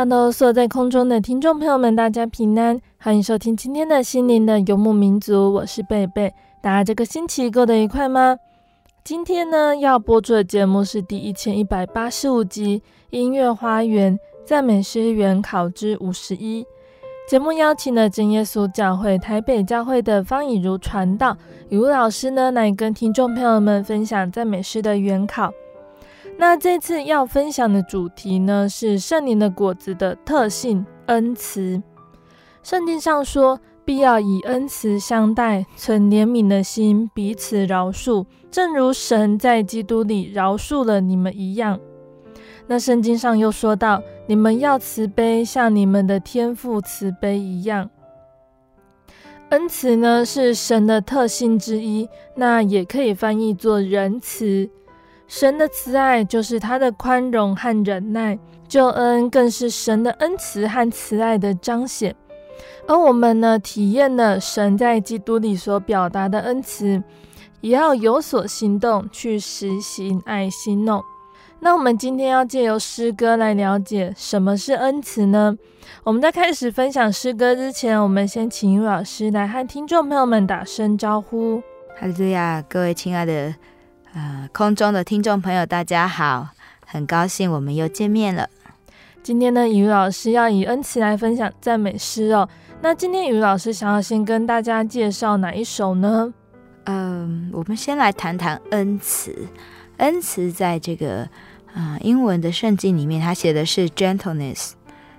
Hello，所有在空中的听众朋友们，大家平安，欢迎收听今天的心灵的游牧民族，我是贝贝。大家这个星期过得愉快吗？今天呢，要播出的节目是第一千一百八十五集《音乐花园赞美诗原考之五十一》。节目邀请了真耶稣教会台北教会的方以如传道，以如老师呢，来跟听众朋友们分享赞美诗的原考。那这次要分享的主题呢，是圣灵的果子的特性——恩慈。圣经上说，必要以恩慈相待，存怜悯的心，彼此饶恕，正如神在基督里饶恕了你们一样。那圣经上又说到，你们要慈悲，像你们的天父慈悲一样。恩慈呢，是神的特性之一，那也可以翻译作仁慈。神的慈爱就是他的宽容和忍耐，救恩更是神的恩慈和慈爱的彰显。而我们呢，体验了神在基督里所表达的恩慈，也要有所行动去实行爱心哦。那我们今天要借由诗歌来了解什么是恩慈呢？我们在开始分享诗歌之前，我们先请雨老师来和听众朋友们打声招呼。哈利路亚，各位亲爱的。呃，空中的听众朋友，大家好，很高兴我们又见面了。今天呢，雨老师要以恩慈来分享赞美诗哦。那今天雨老师想要先跟大家介绍哪一首呢？嗯，我们先来谈谈恩慈。恩慈在这个啊、呃、英文的圣经里面，它写的是 gentleness，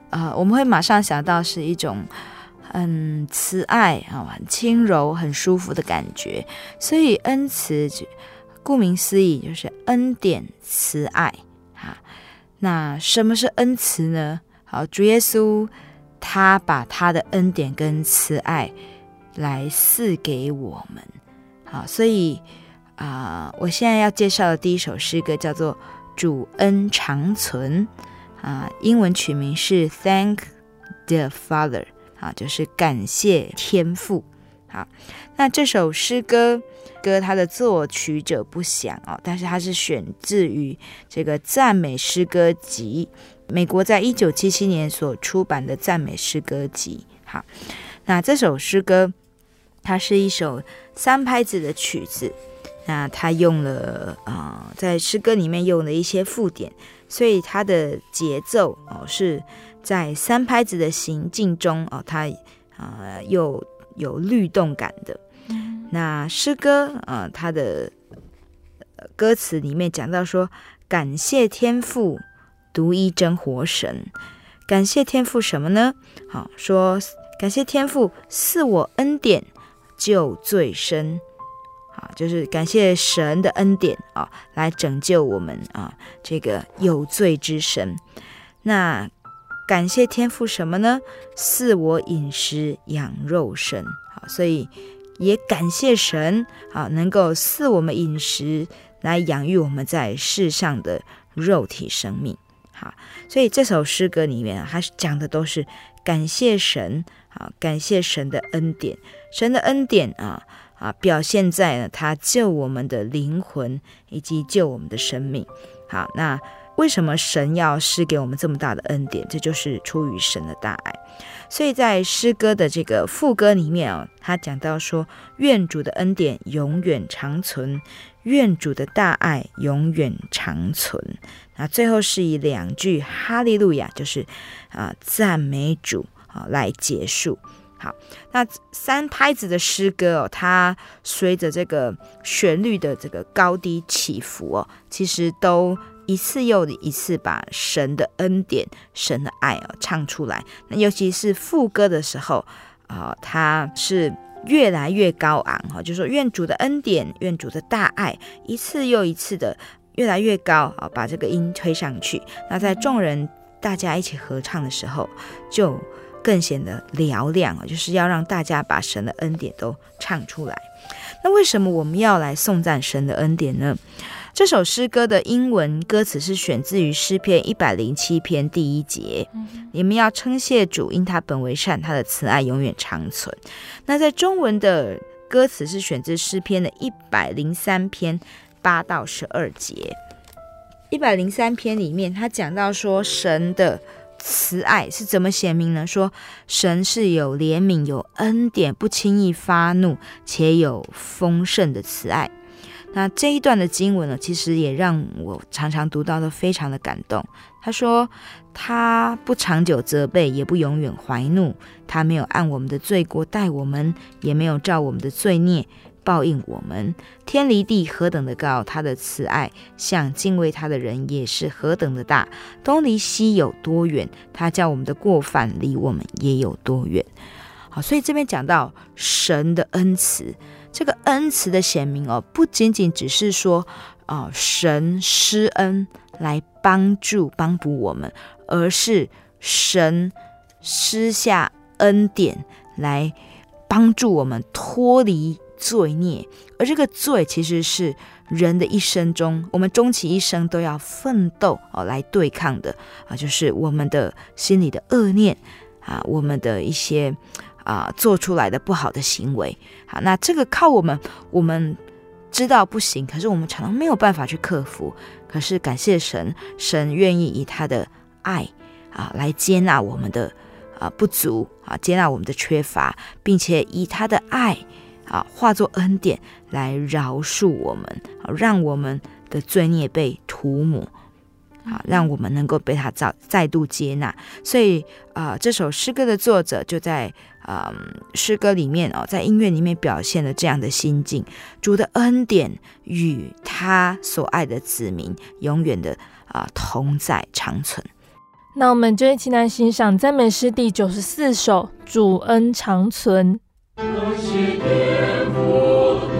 呃，我们会马上想到是一种很慈爱啊、很轻柔、很舒服的感觉。所以恩慈就。顾名思义，就是恩典慈爱。哈，那什么是恩慈呢？好，主耶稣他把他的恩典跟慈爱来赐给我们。好，所以啊、我现在要介绍的第一首诗歌叫做《主恩长存》啊，英文取名是 Thank the Father，啊，就是感谢天父。好，那这首诗歌。歌它的作曲者不详哦，但是它是选自于这个赞美诗歌集，美国在一九七七年所出版的赞美诗歌集。好，那这首诗歌它是一首三拍子的曲子，那它用了啊、在诗歌里面用了一些附点，所以它的节奏哦是在三拍子的行进中哦，它啊、呃、又有律动感的。那诗歌啊、呃，它的歌词里面讲到说，感谢天父独一真活神，感谢天父什么呢？好说，感谢天父赐我恩典救罪身，好，就是感谢神的恩典啊，来拯救我们啊，这个有罪之身。那感谢天父什么呢？赐我饮食养肉身。好所以也感谢神啊，能够赐我们饮食来养育我们在世上的肉体生命。好，所以这首诗歌里面啊，它讲的都是感谢神啊，感谢神的恩典，神的恩典啊啊，表现在呢，他救我们的灵魂以及救我们的生命。好，那。为什么神要施给我们这么大的恩典？这就是出于神的大爱。所以在诗歌的这个副歌里面啊，他讲到说：“愿主的恩典永远长存，愿主的大爱永远长存。”那最后是以两句哈利路亚，就是啊赞美主啊来结束。好，那三拍子的诗歌哦，它随着这个旋律的这个高低起伏哦，其实都。一次又一次把神的恩典、神的爱哦唱出来。那尤其是副歌的时候啊，它是越来越高昂哈，就是说愿主的恩典、愿主的大爱，一次又一次的越来越高啊，把这个音推上去。那在众人大家一起合唱的时候，就更显得嘹亮啊，就是要让大家把神的恩典都唱出来。那为什么我们要来颂赞神的恩典呢？这首诗歌的英文歌词是选自于诗篇一百零七篇第一节。你们要称谢主，因他本为善，他的慈爱永远长存。那在中文的歌词是选自诗篇的一百零三篇八到十二节。一百零三篇里面，他讲到说神的慈爱是怎么显明呢？说神是有怜悯、有恩典，不轻易发怒，且有丰盛的慈爱。那这一段的经文呢，其实也让我常常读到都非常的感动。他说：“他不长久责备，也不永远怀怒。他没有按我们的罪过待我们，也没有照我们的罪孽报应我们。天离地何等的高，他的慈爱向敬畏他的人也是何等的大。东离西有多远，他叫我们的过犯离我们也有多远。”好，所以这边讲到神的恩慈。这个恩慈的显明哦，不仅仅只是说，哦，神施恩来帮助帮补我们，而是神施下恩典来帮助我们脱离罪孽。而这个罪其实是人的一生中，我们终其一生都要奋斗哦来对抗的啊，就是我们的心里的恶念啊，我们的一些。啊，做出来的不好的行为，好，那这个靠我们，我们知道不行，可是我们常常没有办法去克服。可是感谢神，神愿意以他的爱啊来接纳我们的啊不足啊，接纳我们的缺乏，并且以他的爱啊化作恩典来饶恕我们，啊，让我们的罪孽被涂抹。啊，让我们能够被他再再度接纳，所以啊、这首诗歌的作者就在啊、诗歌里面哦，在音乐里面表现了这样的心境：主的恩典与他所爱的子民永远的啊、同在长存。那我们就一起来欣赏赞美诗第九十四首《主恩长存》。是我。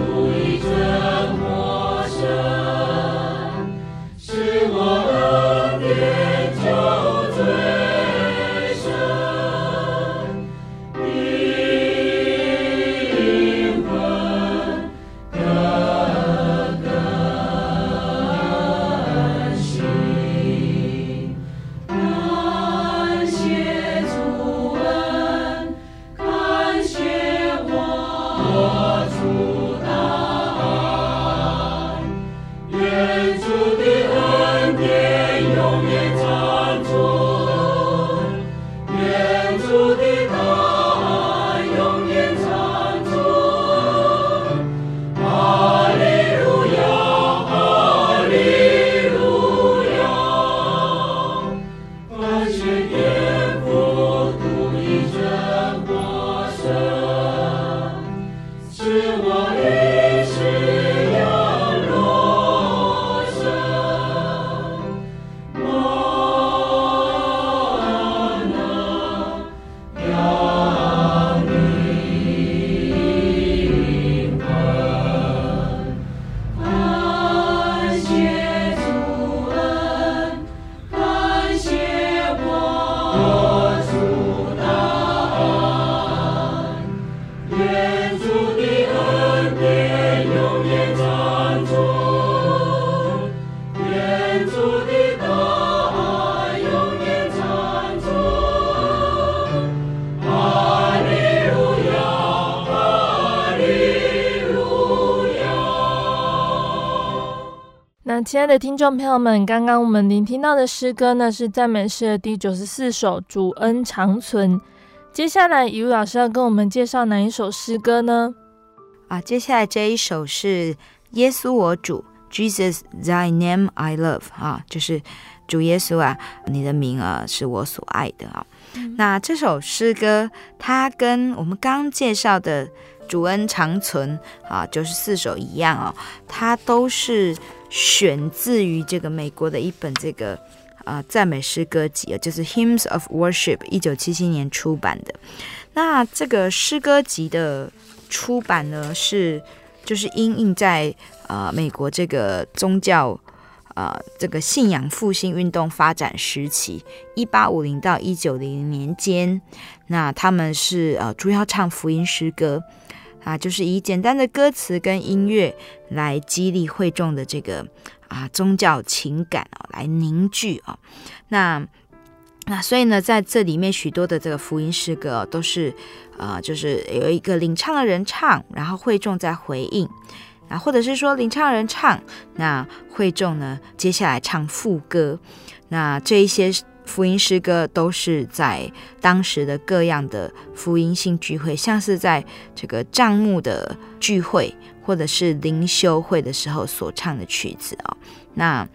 亲爱的听众朋友们，刚刚我们聆听到的诗歌呢，是赞美诗的第九十四首《主恩长存》。接下来，以路老师要跟我们介绍哪一首诗歌呢？啊，接下来这一首是耶稣我主 Jesus Thy Name I Love 啊，就是主耶稣啊，你的名啊是我所爱的啊。那这首诗歌，它跟我们刚介绍的主恩长存啊九十四首一样哦，它都是。选自于这个美国的一本这个啊赞美诗歌集啊，就是 Hymns of Worship，一九七七年出版的。那这个诗歌集的出版呢，是就是因应在啊美国这个宗教呃这个信仰复兴运动发展时期，一八五零到一九零零年间，那他们是呃主要唱福音诗歌。啊，就是以简单的歌词跟音乐来激励会众的这个啊宗教情感哦，来凝聚哦。那那所以呢，在这里面许多的这个福音诗歌都是啊，就是有一个领唱的人唱，然后会众在回应啊，或者是说领唱人唱，那会众呢接下来唱副歌，那这一些。福音诗歌都是在当时的各样的福音性聚会，像是在这个帐幕的聚会，或者是灵修会的时候所唱的曲子、哦。那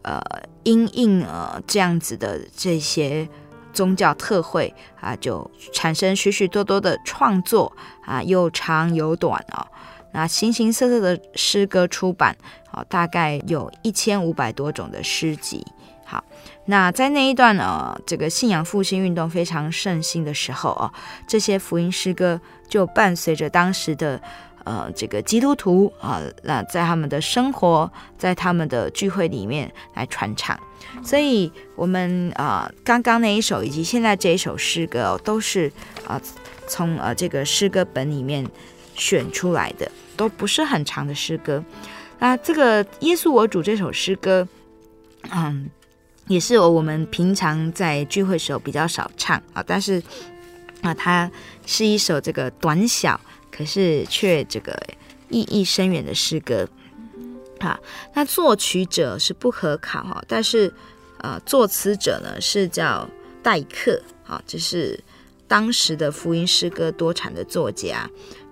呃，因应呃这样子的这些宗教特会啊，就产生许许多多的创作啊，又长又短啊、哦。那形形色色的诗歌出版好、大概有一千五百多种的诗集。好，那在那一段呢，这个信仰复兴运动非常盛行的时候哦，这些福音诗歌就伴随着当时的呃这个基督徒啊，那在他们的生活，在他们的聚会里面来传唱。所以，我们啊刚刚那一首以及现在这一首诗歌哦，都是啊从呃这个诗歌本里面选出来的，都不是很长的诗歌。那这个耶稣我主这首诗歌，嗯。也是我们平常在聚会时候比较少唱啊，但是啊，它是一首这个短小，可是却这个意义深远的诗歌。好，那作曲者是不可考哈，但是呃，作词者呢是叫戴克，好，这是当时的福音诗歌多产的作家，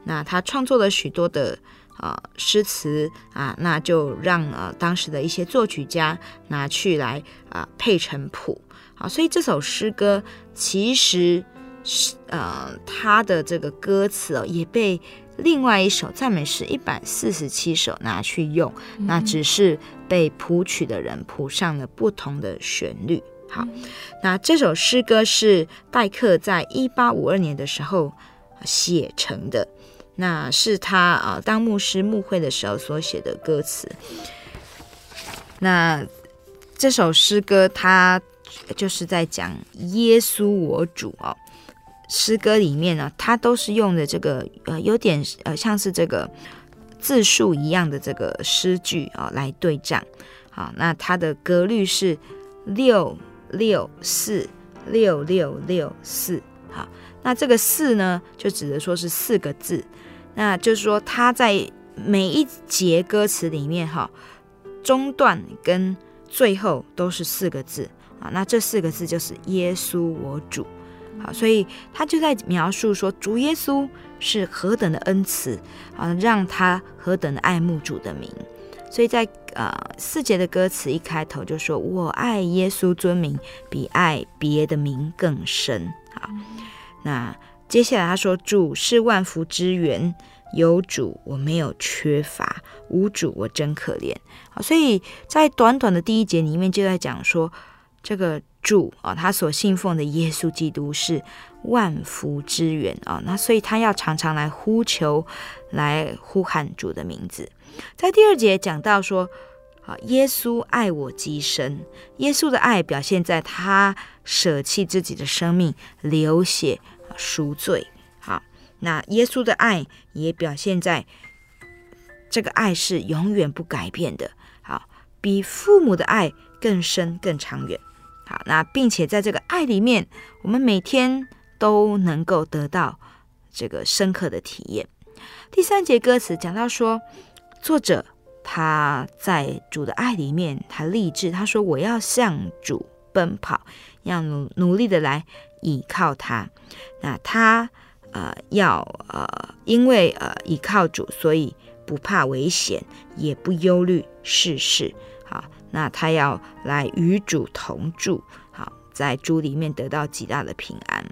那他创作了许多的。啊，诗词啊，那就让呃当时的一些作曲家拿去来啊配成谱啊，所以这首诗歌其实是呃他的这个歌词哦也被另外一首赞美诗一百四十七首拿去用，嗯、那只是被谱曲的人谱上了不同的旋律。好，嗯、那这首诗歌是戴克在一八五二年的时候写成的。那是他啊，当牧师牧会的时候所写的歌词。那这首诗歌，它就是在讲耶稣我主哦。诗歌里面呢，它都是用的这个呃，有点呃，像是这个字数一样的这个诗句啊，来对仗。好，那它的格律是六六四六六六四。好，那这个四呢，就指的说是四个字。那就是说，他在每一节歌词里面，哈，中段跟最后都是四个字啊。那这四个字就是耶稣我主，好，所以他就在描述说，主耶稣是何等的恩慈啊，让他何等的爱慕主的名。所以在呃四节的歌词一开头就说：“我爱耶稣尊名，比爱别的名更深。”好，那。接下来他说：“主是万福之源，有主我没有缺乏，无主我真可怜。”好，所以在短短的第一节里面就在讲说，这个主啊，他所信奉的耶稣基督是万福之源啊，那所以他要常常来呼求，来呼喊主的名字。在第二节讲到说，啊，耶稣爱我极深，耶稣的爱表现在他舍弃自己的生命，流血。赎罪，好，那耶稣的爱也表现在这个爱是永远不改变的，好，比父母的爱更深更长远。好，那并且在这个爱里面，我们每天都能够得到这个深刻的体验。第三节歌词讲到说，作者他在主的爱里面，他立志，他说：“我要向主奔跑，要努努力的来倚靠他。”那他呃要呃，因为呃倚靠主，所以不怕危险，也不忧虑世事。好。那他要来与主同住，好，在主里面得到极大的平安。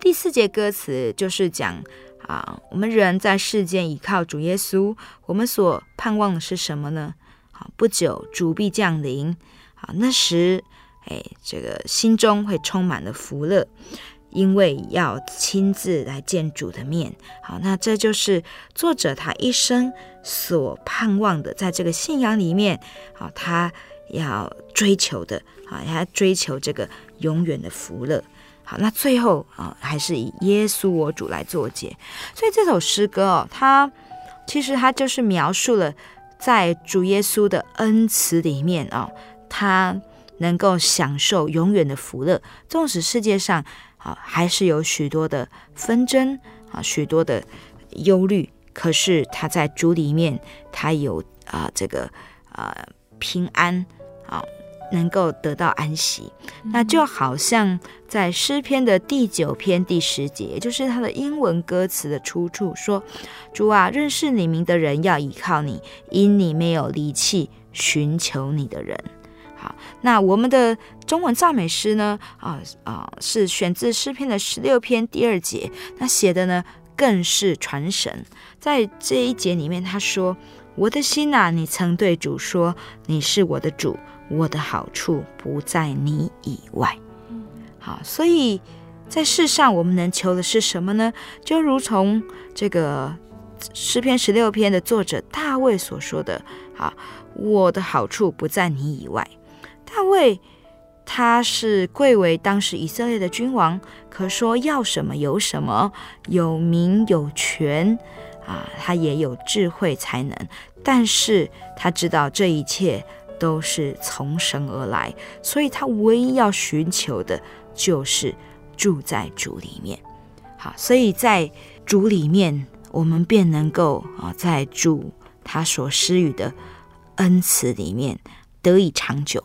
第四节歌词就是讲啊，我们人在世间依靠主耶稣，我们所盼望的是什么呢？好，不久主必降临，好，那时，哎，这个心中会充满了福乐。因为要亲自来见主的面，好，那这就是作者他一生所盼望的，在这个信仰里面，好，他要追求的，好，他追求这个永远的福乐，好，那最后啊，还是以耶稣我主来作结，所以这首诗歌哦，它其实它就是描述了在主耶稣的恩慈里面啊，他能够享受永远的福乐，纵使世界上。啊，还是有许多的纷争啊，许多的忧虑。可是他在主里面，他有啊这个啊平安啊，能够得到安息。那就好像在诗篇的第九篇第十节，也就是他的英文歌词的出处，说：“主啊，认识你名的人要依靠你，因你没有离弃寻求你的人。”好，那我们的中文赞美诗呢？啊啊，是选自诗篇的十六篇第二节。那写的呢，更是传神。在这一节里面，他说：“我的心呐、啊，你曾对主说，你是我的主，我的好处不在你以外。”好，所以在世上，我们能求的是什么呢？就如同这个诗篇十六篇的作者大卫所说的：“好，我的好处不在你以外。”大卫他是贵为当时以色列的君王，可说要什么有什么，有名有权啊，他也有智慧才能，但是他知道这一切都是从神而来，所以他唯一要寻求的就是住在主里面。好，所以在主里面，我们便能够啊，在主他所施予的恩慈里面。得以长久。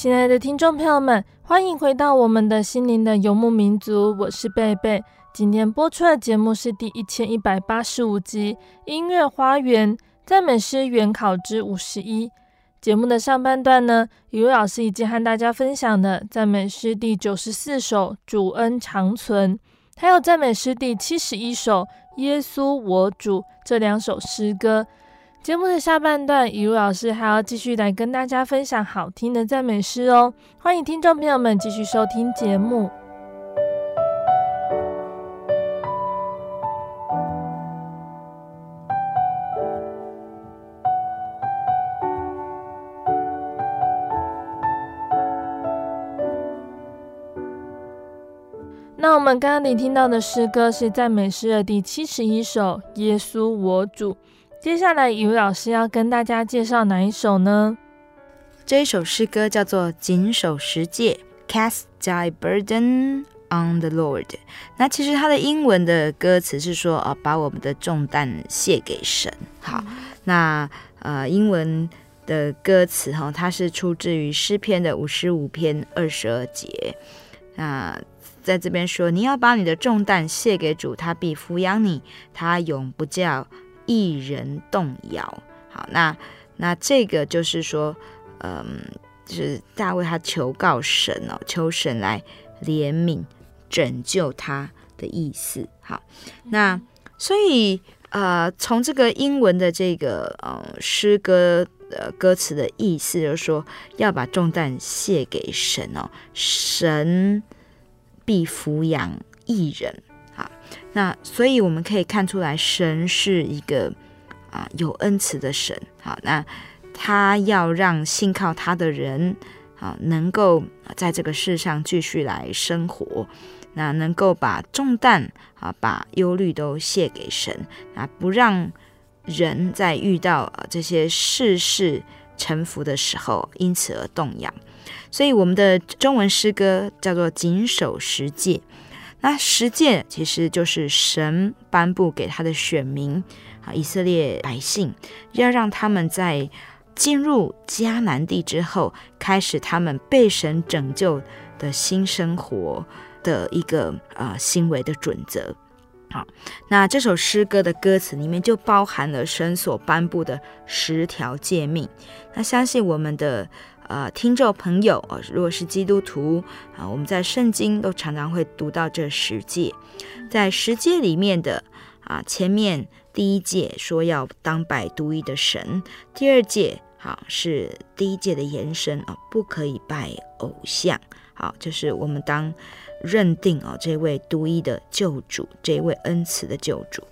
亲爱的听众朋友们，欢迎回到我们的心灵的游牧民族，我是贝贝。今天播出的节目是第一千一百八十五集《音乐花园赞美诗原考之五十一》。节目的上半段呢，雨露老师已经和大家分享了赞美诗第九十四首《主恩长存》，还有赞美诗第七十一首《耶稣我主》这两首诗歌。节目的下半段，雨露老师还要继续来跟大家分享好听的赞美诗哦。欢迎听众朋友们继续收听节目。那我们刚刚你听到的诗歌是赞美诗的第七十一首《耶稣我主》。接下来，雨老师要跟大家介绍哪一首呢？这一首诗歌叫做《谨守十诫》，Cast thy burden on the Lord。那其实它的英文的歌词是说，呃，把我们的重担卸给神。好，嗯、那呃，英文的歌词哈，它是出自于诗篇的五十五篇二十二节。那在这边说，你要把你的重担卸给主，他必抚养你，他永不叫。一人动摇，好，那那这个就是说，嗯，就是大卫他求告神哦，求神来怜悯拯救他的意思。好，那所以呃，从这个英文的这个呃诗歌的歌词的意思，就是说要把重担卸给神哦，神必抚养一人。那所以我们可以看出来，神是一个啊有恩慈的神。好，那他要让信靠他的人啊，能够在这个世上继续来生活，那能够把重担啊、把忧虑都卸给神，啊，不让人在遇到这些世事沉浮的时候，因此而动摇。所以我们的中文诗歌叫做“谨守十诫”。那十诫其实就是神颁布给他的选民啊，以色列百姓，要让他们在进入迦南地之后，开始他们被神拯救的新生活的一个呃行为的准则。好，那这首诗歌的歌词里面就包含了神所颁布的十条诫命。那相信我们的。呃，听众朋友，呃，如果是基督徒啊，我们在圣经都常常会读到这十诫，在十诫里面的啊，前面第一诫说要当拜独一的神，第二诫好是第一诫的延伸啊，不可以拜偶像，好，就是我们当。认定哦，这位独一的救主，这位恩慈的救主。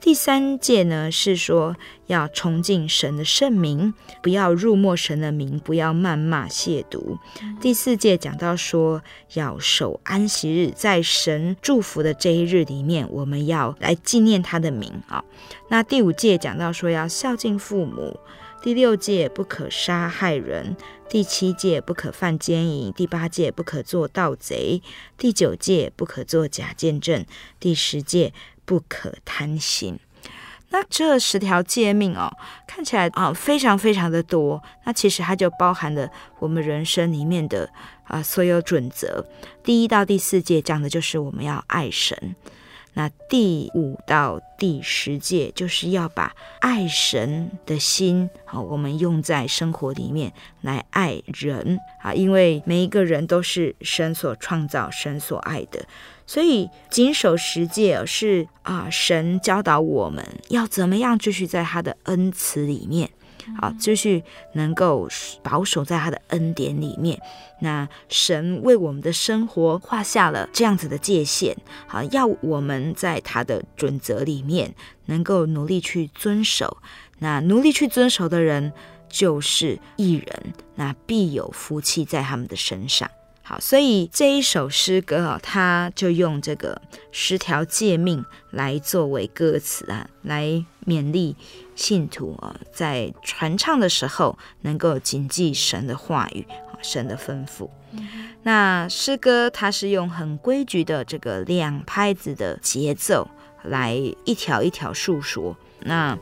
第三戒呢是说要崇敬神的圣名，不要辱没神的名，不要谩骂亵渎。第四戒讲到说要守安息日，在神祝福的这一日里面，我们要来纪念他的名啊。那第五戒讲到说要孝敬父母。第六戒不可杀害人，第七戒不可犯奸淫，第八戒不可做盗贼，第九戒不可做假见证，第十戒不可贪心。那这十条诫命哦，看起来啊、哦、非常非常的多。那其实它就包含了我们人生里面的啊、所有准则。第一到第四戒讲的就是我们要爱神。那第五到第十戒就是要把爱神的心好，我们用在生活里面来爱人啊，因为每一个人都是神所创造、神所爱的，所以谨守十诫是啊，神教导我们要怎么样继续在他的恩慈里面。好，继续能够保守在他的恩典里面。那神为我们的生活画下了这样子的界限，好，要我们在他的准则里面能够努力去遵守。那努力去遵守的人就是一人，那必有福气在他们的身上。好，所以这一首诗歌啊，他就用这个十条诫命来作为歌词啊，来勉励信徒啊，在传唱的时候能够谨记神的话语啊，神的吩咐。那诗歌它是用很规矩的这个两拍子的节奏来一条一条述说。那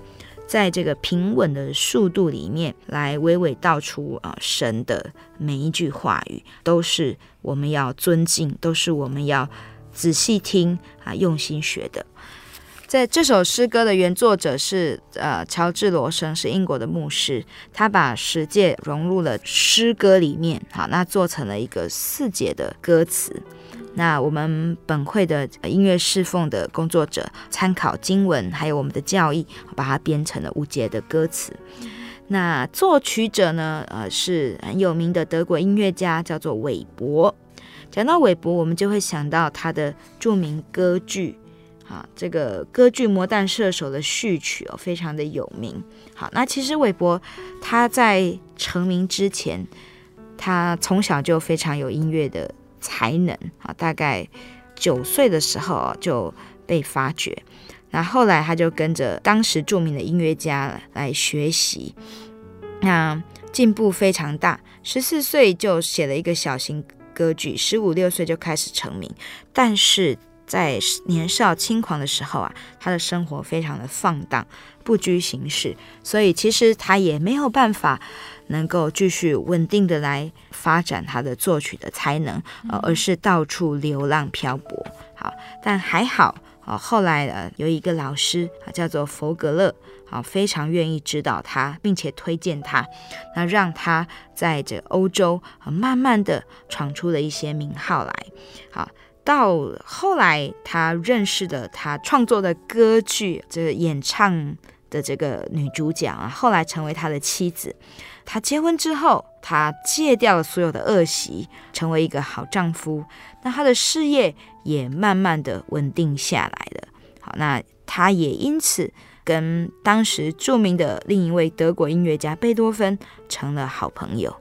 在这个平稳的速度里面，来娓娓道出啊，神的每一句话语都是我们要尊敬，都是我们要仔细听啊，用心学的。在这首诗歌的原作者是呃乔治罗生，是英国的牧师，他把十诫融入了诗歌里面，好，那做成了一个四节的歌词。那我们本会的音乐侍奉的工作者参考经文，还有我们的教义，把它编成了五节的歌词。那作曲者呢，呃，是很有名的德国音乐家，叫做韦伯。讲到韦伯，我们就会想到他的著名歌剧，啊，这个歌剧《魔弹射手》的序曲哦，非常的有名。好，那其实韦伯他在成名之前，他从小就非常有音乐的。才能啊，大概九岁的时候就被发掘，那后来他就跟着当时著名的音乐家来学习，那进步非常大。十四岁就写了一个小型歌剧，十五六岁就开始成名。但是在年少轻狂的时候啊，他的生活非常的放荡，不拘形式，所以其实他也没有办法。能够继续稳定的来发展他的作曲的才能，呃，而是到处流浪漂泊。好，但还好，啊，后来呃有一个老师啊叫做佛格勒，啊，非常愿意指导他，并且推荐他，那让他在这欧洲啊慢慢的闯出了一些名号来。好，到后来他认识了他创作的歌剧这个演唱的这个女主角啊，后来成为他的妻子。他结婚之后，他戒掉了所有的恶习，成为一个好丈夫。那他的事业也慢慢的稳定下来了。好，那他也因此跟当时著名的另一位德国音乐家贝多芬成了好朋友。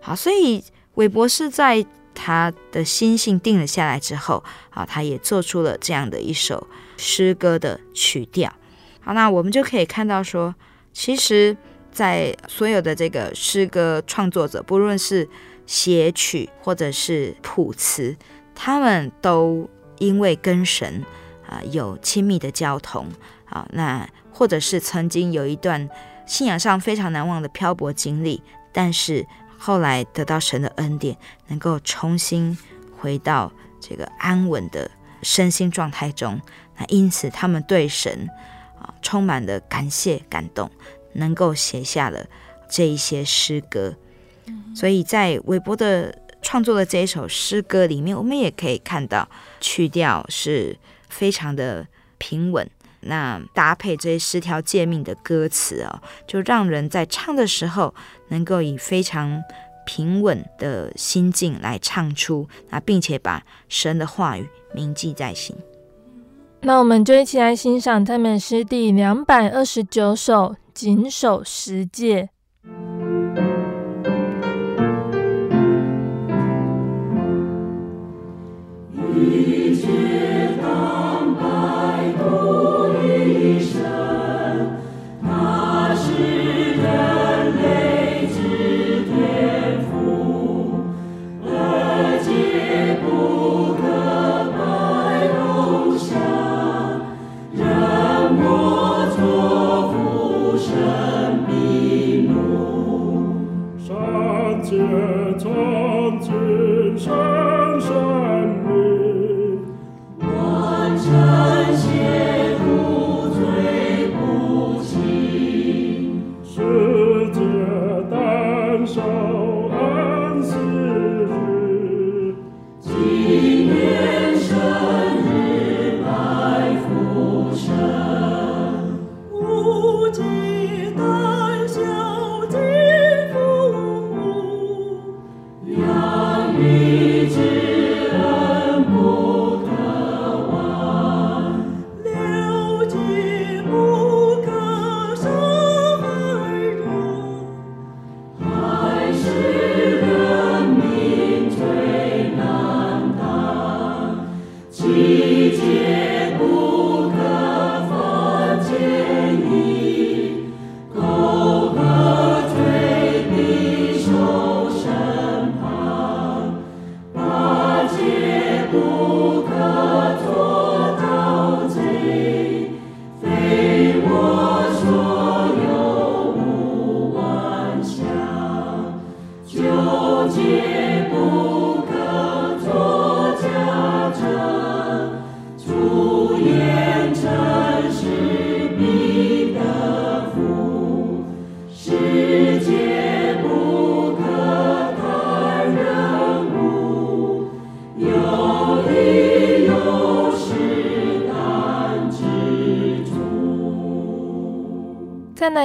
好，所以韦伯是在他的心性定了下来之后，啊，他也做出了这样的一首诗歌的曲调。好，那我们就可以看到说，其实。在所有的这个诗歌创作者，不论是写曲或者是谱词，他们都因为跟神啊有亲密的交通啊，那或者是曾经有一段信仰上非常难忘的漂泊经历，但是后来得到神的恩典，能够重新回到这个安稳的身心状态中，那因此他们对神啊充满了感谢感动。能够写下了这一些诗歌，所以在韦伯的创作的这一首诗歌里面，我们也可以看到曲调是非常的平稳。那搭配这些十条诫命的歌词哦，就让人在唱的时候能够以非常平稳的心境来唱出，那并且把神的话语铭记在心。那我们就一起来欣赏赞美诗第两百二十九首。谨守十诫，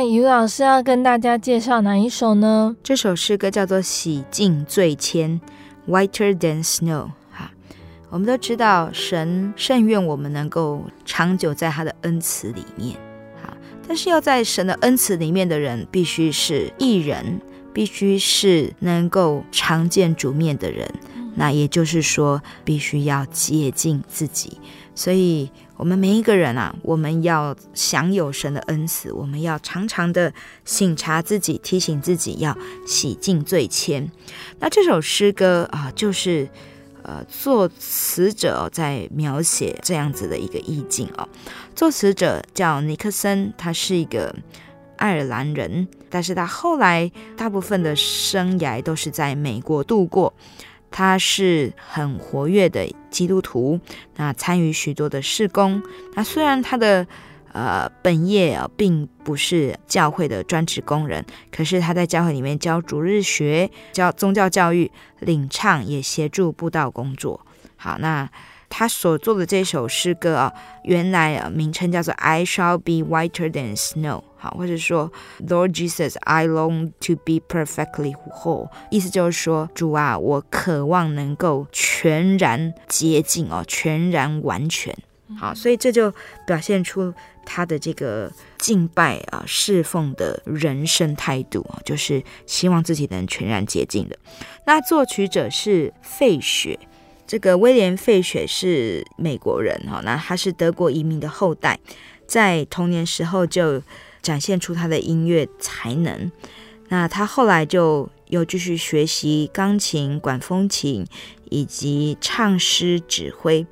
于老师要跟大家介绍哪一首呢？这首诗歌叫做《洗净罪愆》，Whiter than snow。哈，我们都知道，神甚愿我们能够长久在他的恩慈里面。哈，但是要在神的恩慈里面的人，必须是义人，必须是能够常见主面的人。那也就是说，必须要洁净自己。所以，我们每一个人啊，我们要享有神的恩赐，我们要常常的省察自己，提醒自己要洗净罪愆。那这首诗歌啊，就是呃，作词者在描写这样子的一个意境哦。作词者叫尼克森，他是一个爱尔兰人，但是他后来大部分的生涯都是在美国度过。他是很活跃的基督徒，那参与许多的事工。那虽然他的呃本业啊并不是教会的专职工人，可是他在教会里面教主日学、教宗教教育、领唱，也协助布道工作。好，那。他所做的这首诗歌啊，原来啊名称叫做 "I shall be whiter than snow"，好，或者说 "Lord Jesus, I long to be perfectly whole"，意思就是说，主啊，我渴望能够全然洁净哦，全然完全。好，所以这就表现出他的这个敬拜啊、侍奉的人生态度啊，就是希望自己能全然洁净的。那作曲者是费雪。这个威廉·费雪是美国人哈，那他是德国移民的后代，在童年时候就展现出他的音乐才能。那他后来就又继续学习钢琴、管风琴以及唱诗指挥。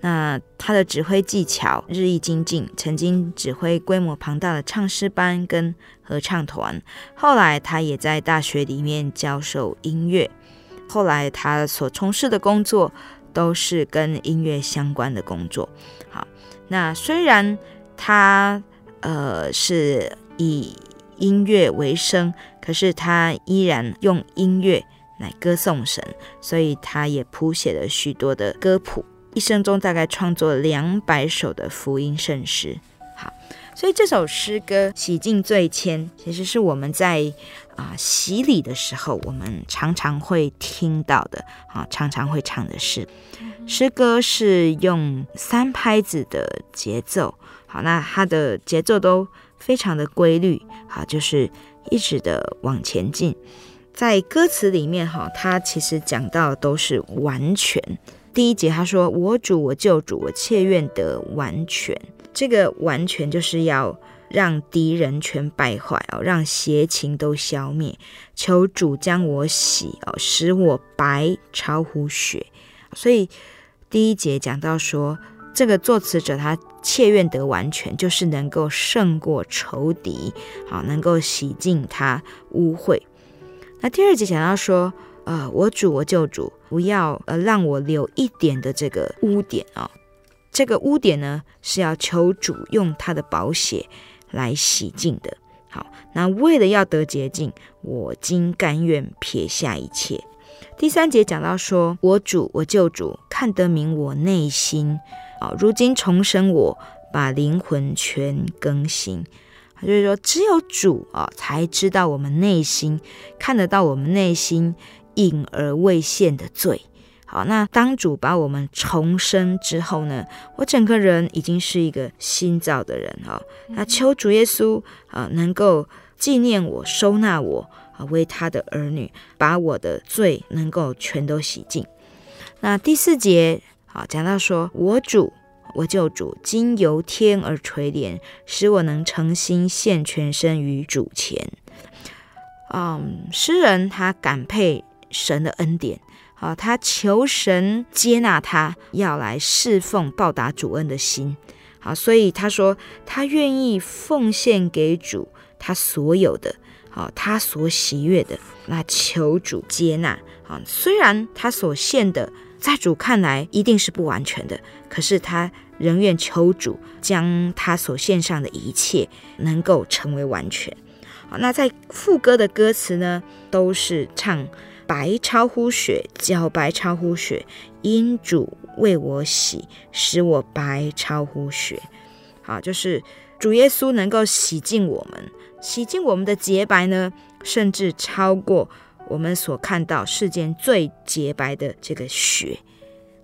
那他的指挥技巧日益精进，曾经指挥规模庞大的唱诗班跟合唱团。后来他也在大学里面教授音乐。后来他所从事的工作都是跟音乐相关的工作。好，那虽然他呃是以音乐为生，可是他依然用音乐来歌颂神，所以他也谱写了许多的歌谱，一生中大概创作两百首的福音圣诗。好，所以这首诗歌《洗净罪愆》其实是我们在。啊，洗礼的时候，我们常常会听到的，啊，常常会唱的是诗歌，是用三拍子的节奏，好，那它的节奏都非常的规律，好，就是一直的往前进。在歌词里面，哈，它其实讲到都是完全。第一节他说：“我主，我救主，我切愿得完全。”这个完全就是要。让敌人全败坏哦，让邪情都消灭。求主将我洗哦，使我白超乎雪。所以第一节讲到说，这个作词者他切愿得完全，就是能够胜过仇敌，好，能够洗净他污秽。那第二节讲到说，呃，我主我救主，不要呃让我留一点的这个污点啊、哦。这个污点呢，是要求主用他的宝血。来洗净的。好，那为了要得洁净，我今甘愿撇下一切。第三节讲到说，我主，我救主，看得明我内心，啊，如今重生我，把灵魂全更新。就是说，只有主啊，才知道我们内心，看得到我们内心隐而未现的罪。好，那当主把我们重生之后呢，我整个人已经是一个新造的人哈。那求主耶稣啊，能够纪念我，收纳我啊，为他的儿女，把我的罪能够全都洗净。那第四节好，讲到说，我主，我救主，今由天而垂怜，使我能诚心献全身于主前。嗯，诗人他感佩神的恩典。好，他求神接纳他，要来侍奉报答主恩的心。好，所以他说他愿意奉献给主他所有的，好，他所喜悦的，那求主接纳。好，虽然他所献的在主看来一定是不完全的，可是他仍愿求主将他所献上的一切能够成为完全。好，那在副歌的歌词呢，都是唱。白超乎雪，较白超乎雪，因主为我洗，使我白超乎雪。好，就是主耶稣能够洗净我们，洗净我们的洁白呢，甚至超过我们所看到世间最洁白的这个血。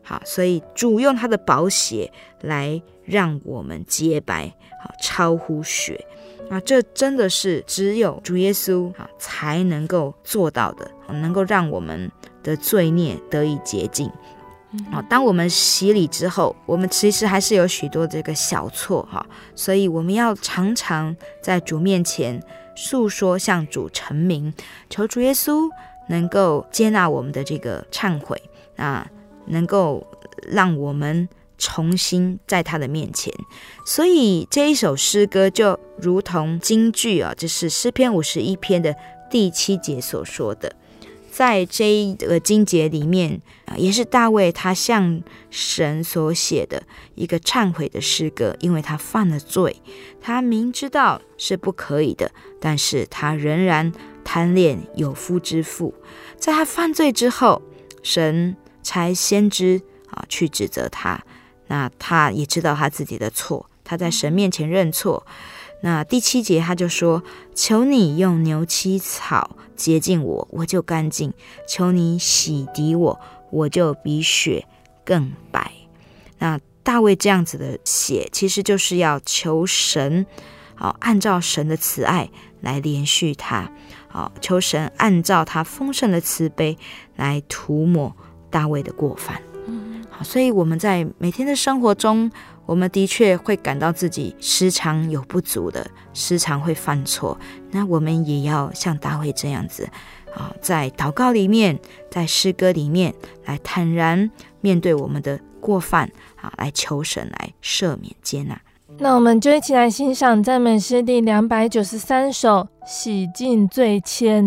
好，所以主用他的宝血来让我们洁白，好，超乎血。啊，这真的是只有主耶稣啊才能够做到的，能够让我们的罪孽得以洁净。啊，当我们洗礼之后，我们其实还是有许多这个小错哈，所以我们要常常在主面前诉说，向主陈明，求主耶稣能够接纳我们的这个忏悔啊。能够让我们重新在他的面前，所以这一首诗歌就如同京剧啊，就是诗篇五十一篇的第七节所说的，在这一个经节里面，也是大卫他向神所写的一个忏悔的诗歌，因为他犯了罪，他明知道是不可以的，但是他仍然贪恋有夫之妇，在他犯罪之后，神。差先知啊去指责他，那他也知道他自己的错，他在神面前认错。那第七节他就说：“求你用牛膝草洁净我，我就干净；求你洗涤我，我就比雪更白。”那大卫这样子的写，其实就是要求神，好按照神的慈爱来连续他，好求神按照他丰盛的慈悲来涂抹。大卫的过犯，好，所以我们在每天的生活中，我们的确会感到自己时常有不足的，时常会犯错。那我们也要像大卫这样子，啊，在祷告里面，在诗歌里面，来坦然面对我们的过犯，啊，来求神来赦免接纳。那我们就一起来欣赏赞美诗第两百九十三首《洗净罪愆》。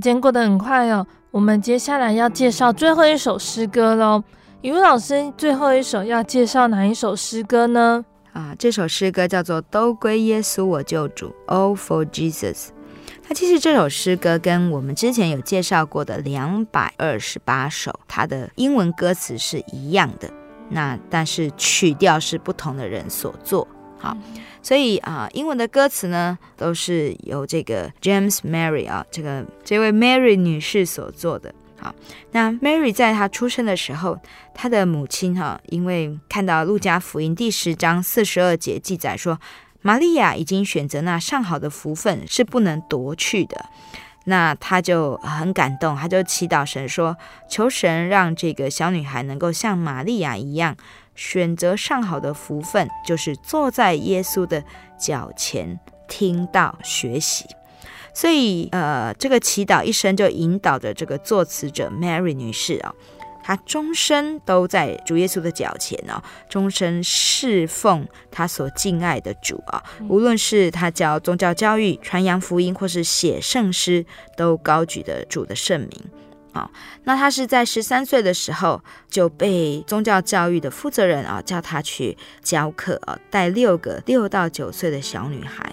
时间过得很快哦，我们接下来要介绍最后一首诗歌喽。语文老师，最后一首要介绍哪一首诗歌呢？啊，这首诗歌叫做《都归耶稣我救主》，All for Jesus。那其实这首诗歌跟我们之前有介绍过的两百二十八首，它的英文歌词是一样的，那但是曲调是不同的人所作。好，所以啊，英文的歌词呢都是由这个 James Mary 啊，这个这位 Mary 女士所做的。好，那 Mary 在她出生的时候，她的母亲哈、因为看到路加福音第十章四十二节记载说。玛利亚已经选择那上好的福分，是不能夺去的。那她就很感动，她就祈祷神说：“求神让这个小女孩能够像玛利亚一样，选择上好的福分，就是坐在耶稣的脚前听到学习。”所以，呃，这个祈祷一生就引导着这个作词者 Mary 女士啊。她终身都在主耶稣的脚前哦，终身侍奉她所敬爱的主啊。无论是她教宗教教育、传扬福音，或是写圣诗，都高举的主的圣名啊。那他是在十三岁的时候就被宗教教育的负责人啊叫他去教课啊，带六个六到九岁的小女孩。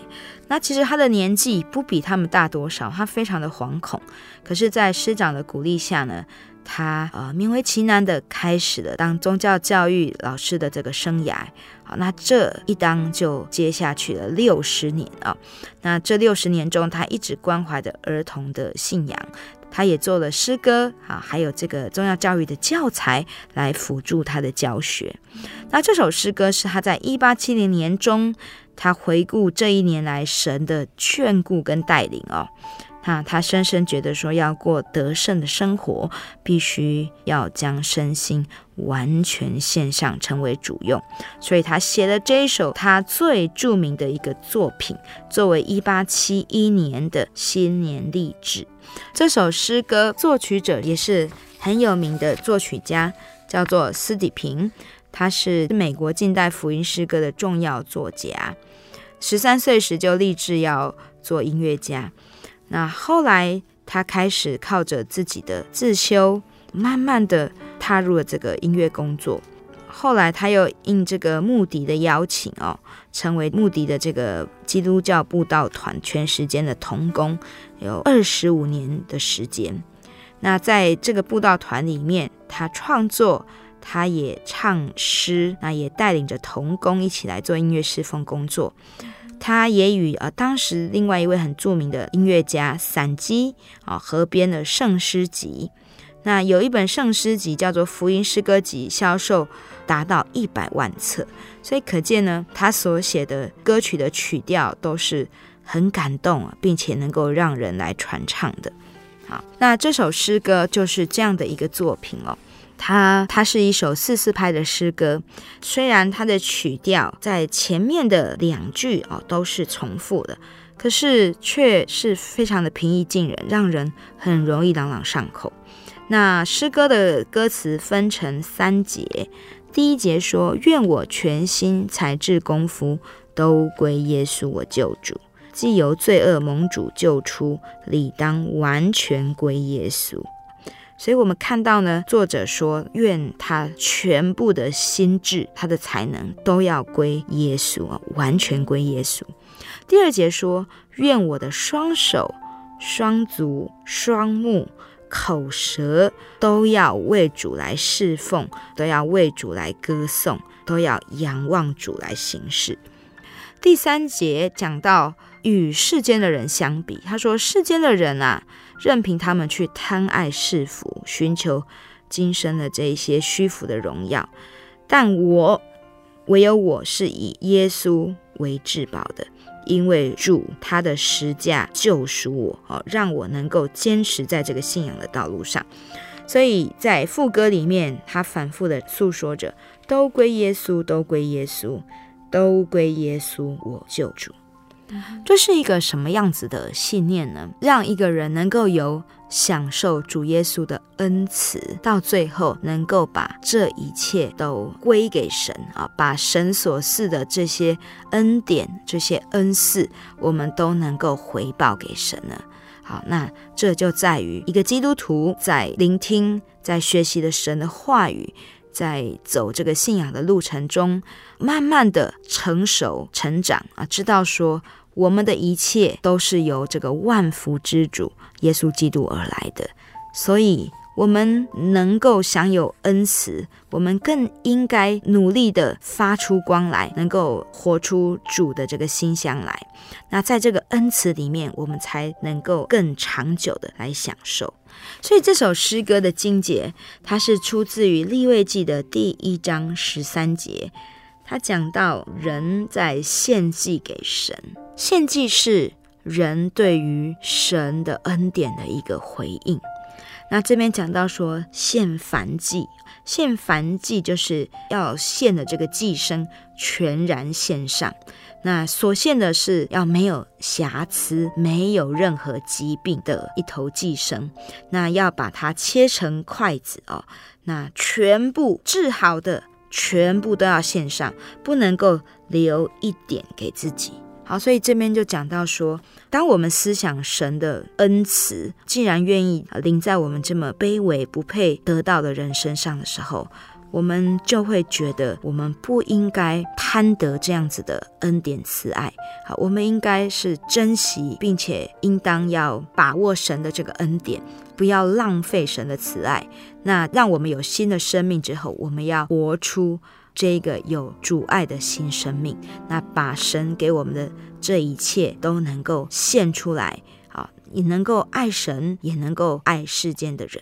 那其实他的年纪不比他们大多少，他非常的惶恐。可是，在师长的鼓励下呢，他呃勉为其难的开始了当宗教教育老师的这个生涯。好，那这一当就接下去了六十年啊。那这六十年中，他一直关怀着儿童的信仰，他也做了诗歌啊，还有这个宗教教育的教材来辅助他的教学。那这首诗歌是他在一八七零年中，他回顾这一年来神的眷顾跟带领哦。那，他深深觉得说，要过得胜的生活，必须要将身心完全献上，成为主用。所以他写了这一首他最著名的一个作品，作为一八七一年的新年励志。这首诗歌作曲者也是很有名的作曲家，叫做斯底平，他是美国近代福音诗歌的重要作家。十三岁时就立志要做音乐家。那后来，他开始靠着自己的自修，慢慢的踏入了这个音乐工作。后来，他又应这个穆迪的邀请哦，成为穆迪的这个基督教布道团全时间的童工，有二十五年的时间。那在这个布道团里面，他创作，他也唱诗，那也带领着童工一起来做音乐侍奉工作。他也与呃当时另外一位很著名的音乐家散基啊合编了圣诗集，那有一本圣诗集叫做《福音诗歌集》，销售达到一百万册，所以可见呢，他所写的歌曲的曲调都是很感动，并且能够让人来传唱的。好，那这首诗歌就是这样的一个作品哦。它它是一首四四拍的诗歌，虽然它的曲调在前面的两句哦都是重复的，可是却是非常的平易近人，让人很容易朗朗上口。那诗歌的歌词分成三节，第一节说：“愿我全心才智功夫都归耶稣我救主，既由罪恶蒙主救出，理当完全归耶稣。”所以，我们看到呢，作者说，愿他全部的心智、他的才能都要归耶稣，完全归耶稣。第二节说，愿我的双手、双足、双目、口舌都要为主来侍奉，都要为主来歌颂，都要仰望主来行事。第三节讲到与世间的人相比，他说，世间的人啊。任凭他们去贪爱世福，寻求今生的这一些虚浮的荣耀，但我唯有我是以耶稣为至宝的，因为主他的十架救赎我，哦，让我能够坚持在这个信仰的道路上。所以在副歌里面，他反复的诉说着：都归耶稣，都归耶稣，都归耶稣，我救主。这是一个什么样子的信念呢？让一个人能够有享受主耶稣的恩慈，到最后能够把这一切都归给神啊，把神所赐的这些恩典、这些恩赐，我们都能够回报给神呢？好，那这就在于一个基督徒在聆听、在学习的神的话语，在走这个信仰的路程中，慢慢的成熟成长啊，知道说我们的一切都是由这个万福之主耶稣基督而来的，所以。我们能够享有恩慈，我们更应该努力地发出光来，能够活出主的这个馨香来。那在这个恩慈里面，我们才能够更长久地来享受。所以这首诗歌的经节，它是出自于利未记的第一章十三节，它讲到人在献祭给神，献祭是人对于神的恩典的一个回应。那这边讲到说献燔祭，献燔祭就是要献的这个祭牲全然献上。那所献的是要没有瑕疵、没有任何疾病的一头祭生。那要把它切成筷子哦，那全部治好的，全部都要献上，不能够留一点给自己。好，所以这边就讲到说，当我们思想神的恩慈，既然愿意临在我们这么卑微不配得到的人身上的时候，我们就会觉得我们不应该贪得这样子的恩典慈爱。好，我们应该是珍惜，并且应当要把握神的这个恩典，不要浪费神的慈爱。那让我们有新的生命之后，我们要活出。这个有阻碍的新生命，那把神给我们的这一切都能够献出来，好，也能够爱神，也能够爱世间的人。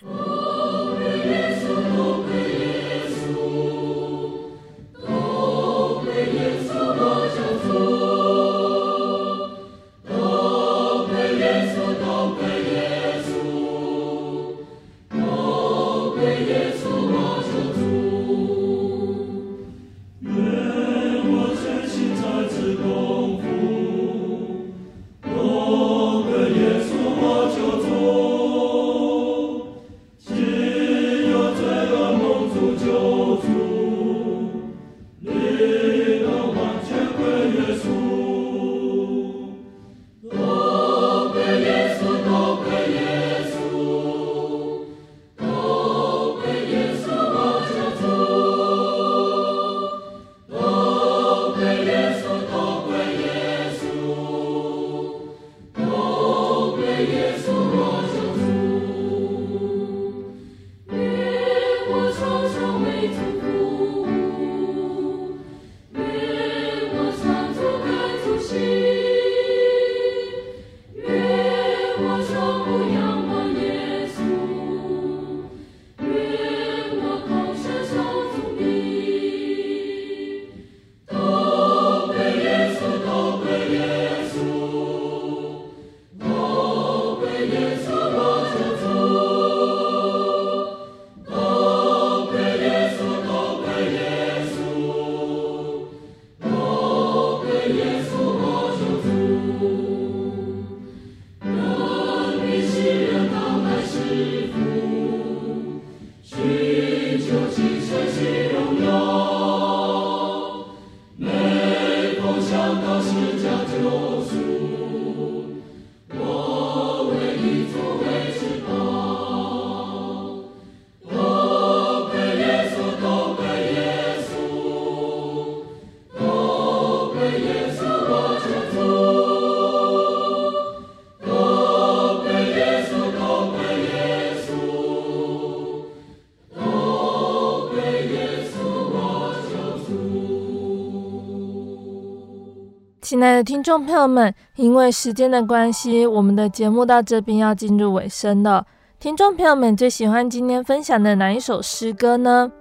听众朋友们，因为时间的关系，我们的节目到这边要进入尾声了。听众朋友们最喜欢今天分享的哪一首诗歌呢？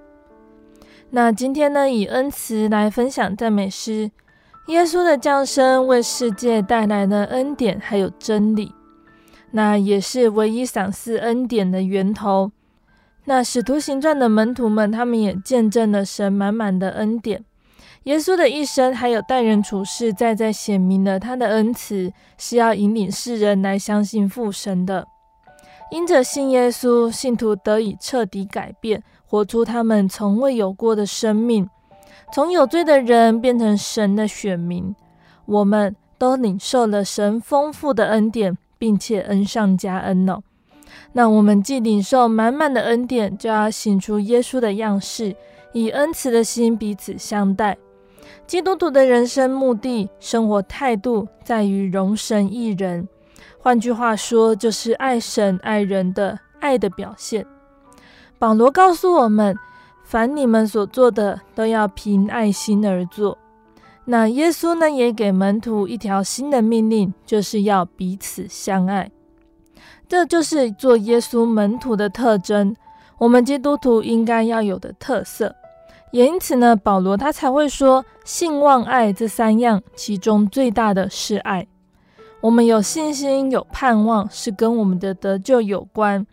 那今天呢，以恩慈来分享赞美诗。耶稣的降生为世界带来了恩典，还有真理，那也是唯一赏赐恩典的源头。那使徒行传的门徒们，他们也见证了神满满的恩典。耶稣的一生，还有待人处事，再再显明了他的恩慈，是要引领世人来相信父神的。因着信耶稣，信徒得以彻底改变，活出他们从未有过的生命，从有罪的人变成神的选民。我们都领受了神丰富的恩典，并且恩上加恩哦。那我们既领受满满的恩典，就要行出耶稣的样式，以恩慈的心彼此相待。基督徒的人生目的、生活态度，在于容神一人。换句话说，就是爱神爱人的爱的表现。保罗告诉我们，凡你们所做的，都要凭爱心而做。那耶稣呢，也给门徒一条新的命令，就是要彼此相爱。这就是做耶稣门徒的特征，我们基督徒应该要有的特色。也因此呢，保罗他才会说，信望爱这三样，其中最大的是爱。我们有信心、有盼望，是跟我们的得救有关；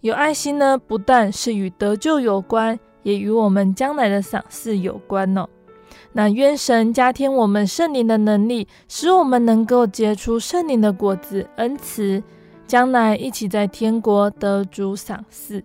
有爱心呢，不但是与得救有关，也与我们将来的赏赐有关哦。那愿神加添我们圣灵的能力，使我们能够结出圣灵的果子，恩慈，将来一起在天国得主赏赐。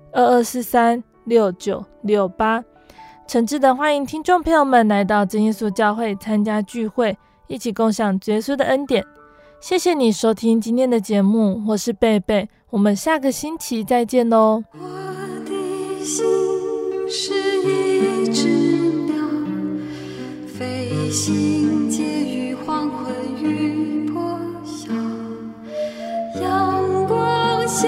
二二四三六九六八。诚挚的欢迎听众朋友们来到真耶稣教会参加聚会，一起共享耶稣的恩典。谢谢你收听今天的节目，我是贝贝，我们下个星期再见喽。我的心是一只鸟，飞行结于黄昏与破晓，阳光下